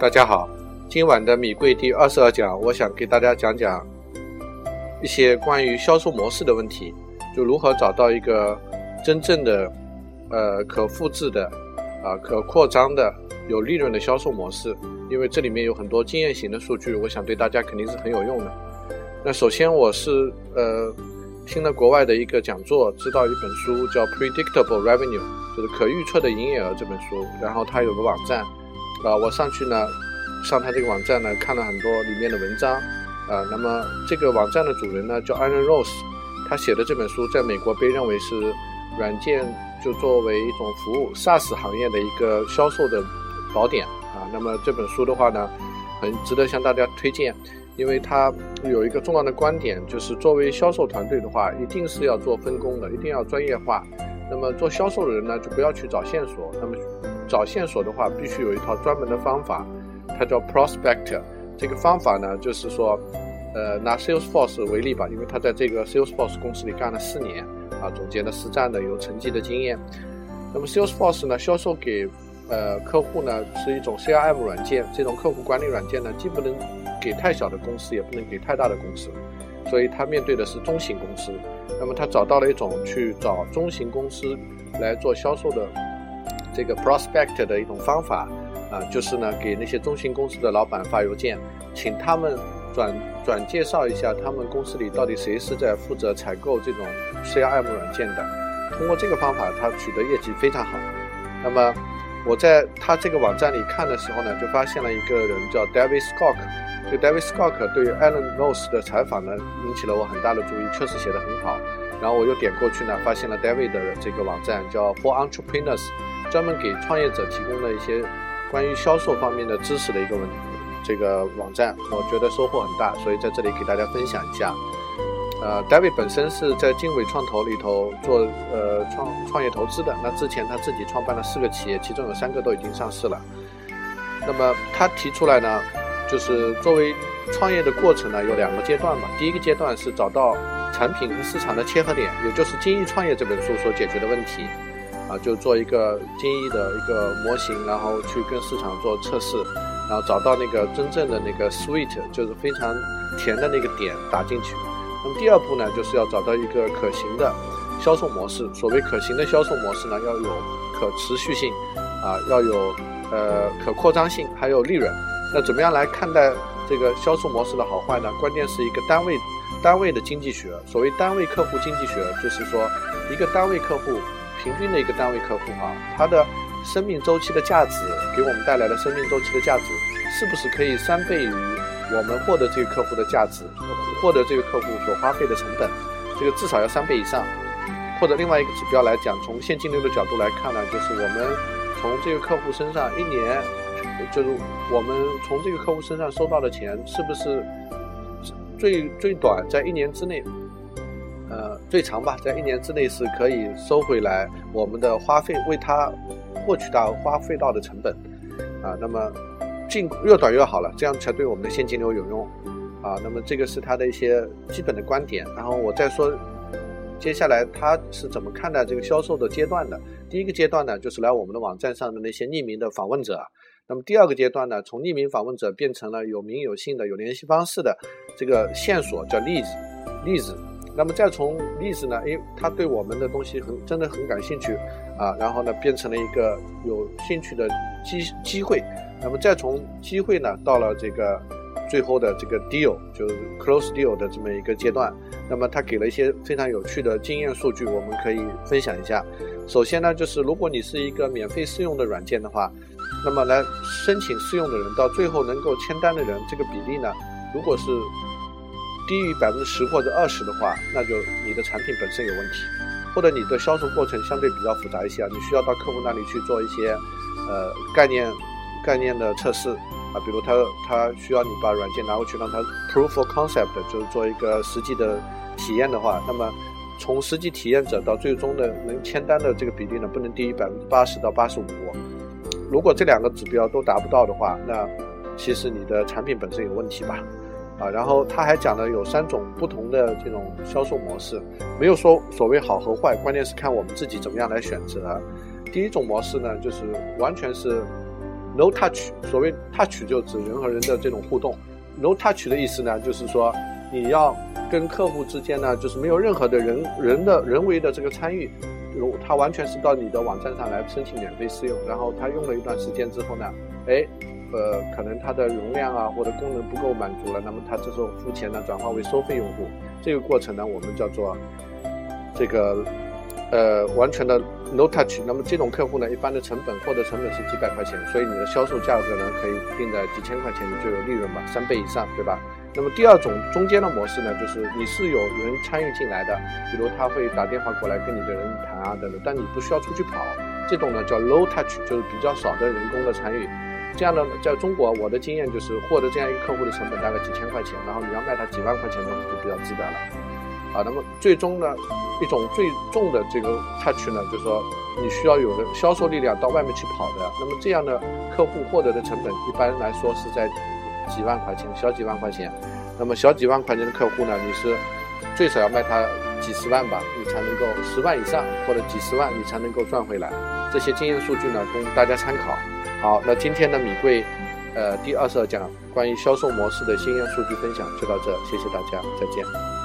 大家好，今晚的米贵第二十二讲，我想给大家讲讲一些关于销售模式的问题，就如何找到一个真正的、呃可复制的、啊可扩张的、有利润的销售模式。因为这里面有很多经验型的数据，我想对大家肯定是很有用的。那首先我是呃听了国外的一个讲座，知道一本书叫《Predictable Revenue》，就是可预测的营业额这本书，然后它有个网站。啊，我上去呢，上他这个网站呢，看了很多里面的文章，啊，那么这个网站的主人呢叫 Aaron Rose，他写的这本书在美国被认为是软件就作为一种服务 SaaS 行业的一个销售的宝典啊。那么这本书的话呢，很值得向大家推荐，因为它有一个重要的观点，就是作为销售团队的话，一定是要做分工的，一定要专业化。那么做销售的人呢，就不要去找线索，那么。找线索的话，必须有一套专门的方法，它叫 prospect。这个方法呢，就是说，呃，拿 Salesforce 为例吧，因为他在这个 Salesforce 公司里干了四年，啊，总结了实战的有成绩的经验。那么 Salesforce 呢，销售给呃客户呢是一种 CRM 软件，这种客户管理软件呢，既不能给太小的公司，也不能给太大的公司，所以他面对的是中型公司。那么他找到了一种去找中型公司来做销售的。这个 prospect 的一种方法啊，就是呢，给那些中型公司的老板发邮件，请他们转转介绍一下他们公司里到底谁是在负责采购这种 CRM 软件的。通过这个方法，他取得业绩非常好。那么我在他这个网站里看的时候呢，就发现了一个人叫 David Scott。这 David Scott 对于 Alan Rose 的采访呢，引起了我很大的注意，确实写得很好。然后我又点过去呢，发现了 David 的这个网站叫 For Entrepreneurs。专门给创业者提供了一些关于销售方面的知识的一个文这个网站，我觉得收获很大，所以在这里给大家分享一下。呃，David 本身是在经纬创投里头做呃创创业投资的，那之前他自己创办了四个企业，其中有三个都已经上市了。那么他提出来呢，就是作为创业的过程呢有两个阶段嘛，第一个阶段是找到产品和市场的切合点，也就是《精益创业》这本书所解决的问题。啊，就做一个精益的一个模型，然后去跟市场做测试，然后找到那个真正的那个 sweet，就是非常甜的那个点打进去。那么第二步呢，就是要找到一个可行的销售模式。所谓可行的销售模式呢，要有可持续性，啊，要有呃可扩张性，还有利润。那怎么样来看待这个销售模式的好坏呢？关键是一个单位单位的经济学。所谓单位客户经济学，就是说一个单位客户。平均的一个单位客户啊，他的生命周期的价值给我们带来的生命周期的价值，是不是可以三倍于我们获得这个客户的价值，获得这个客户所花费的成本？这个至少要三倍以上。或者另外一个指标来讲，从现金流的角度来看呢，就是我们从这个客户身上一年，就是我们从这个客户身上收到的钱，是不是最最短在一年之内？呃，最长吧，在一年之内是可以收回来我们的花费，为他获取到花费到的成本，啊，那么尽越短越好了，这样才对我们的现金流有用，啊，那么这个是他的一些基本的观点，然后我再说，接下来他是怎么看待这个销售的阶段的？第一个阶段呢，就是来我们的网站上的那些匿名的访问者，那么第二个阶段呢，从匿名访问者变成了有名有姓的、有联系方式的这个线索，叫例子，例子。那么再从例子呢，因为他对我们的东西很真的很感兴趣啊，然后呢变成了一个有兴趣的机机会，那么再从机会呢到了这个最后的这个 deal 就是 close deal 的这么一个阶段，那么他给了一些非常有趣的经验数据，我们可以分享一下。首先呢，就是如果你是一个免费试用的软件的话，那么来申请试用的人到最后能够签单的人这个比例呢，如果是低于百分之十或者二十的话，那就你的产品本身有问题，或者你的销售过程相对比较复杂一些啊，你需要到客户那里去做一些，呃概念概念的测试啊，比如他他需要你把软件拿过去让他 proof of concept，就是做一个实际的体验的话，那么从实际体验者到最终的能签单的这个比例呢，不能低于百分之八十到八十五。如果这两个指标都达不到的话，那其实你的产品本身有问题吧。啊，然后他还讲了有三种不同的这种销售模式，没有说所谓好和坏，关键是看我们自己怎么样来选择。第一种模式呢，就是完全是 no touch，所谓 touch 就指人和人的这种互动。no touch 的意思呢，就是说你要跟客户之间呢，就是没有任何的人人的人为的这个参与，如他完全是到你的网站上来申请免费试用，然后他用了一段时间之后呢，哎，呃，可能它的容量啊或者功能不够满足了，那么它这时候付钱呢转化为收费用户，这个过程呢我们叫做这个。呃，完全的 no touch，那么这种客户呢，一般的成本获得成本是几百块钱，所以你的销售价格呢，可以定在几千块钱，你就有利润吧，三倍以上，对吧？那么第二种中间的模式呢，就是你是有人参与进来的，比如他会打电话过来跟你的人谈啊等等，但你不需要出去跑，这种呢叫 low touch，就是比较少的人工的参与。这样的在中国，我的经验就是获得这样一个客户的成本大概几千块钱，然后你要卖他几万块钱东西就比较值得了。啊，那么最终呢，一种最重的这个 touch 呢，就是说你需要有的销售力量到外面去跑的。那么这样的客户获得的成本一般来说是在几万块钱，小几万块钱。那么小几万块钱的客户呢，你是最少要卖它几十万吧，你才能够十万以上或者几十万你才能够赚回来。这些经验数据呢，供大家参考。好，那今天的米贵，呃，第二十二讲关于销售模式的经验数据分享就到这，谢谢大家，再见。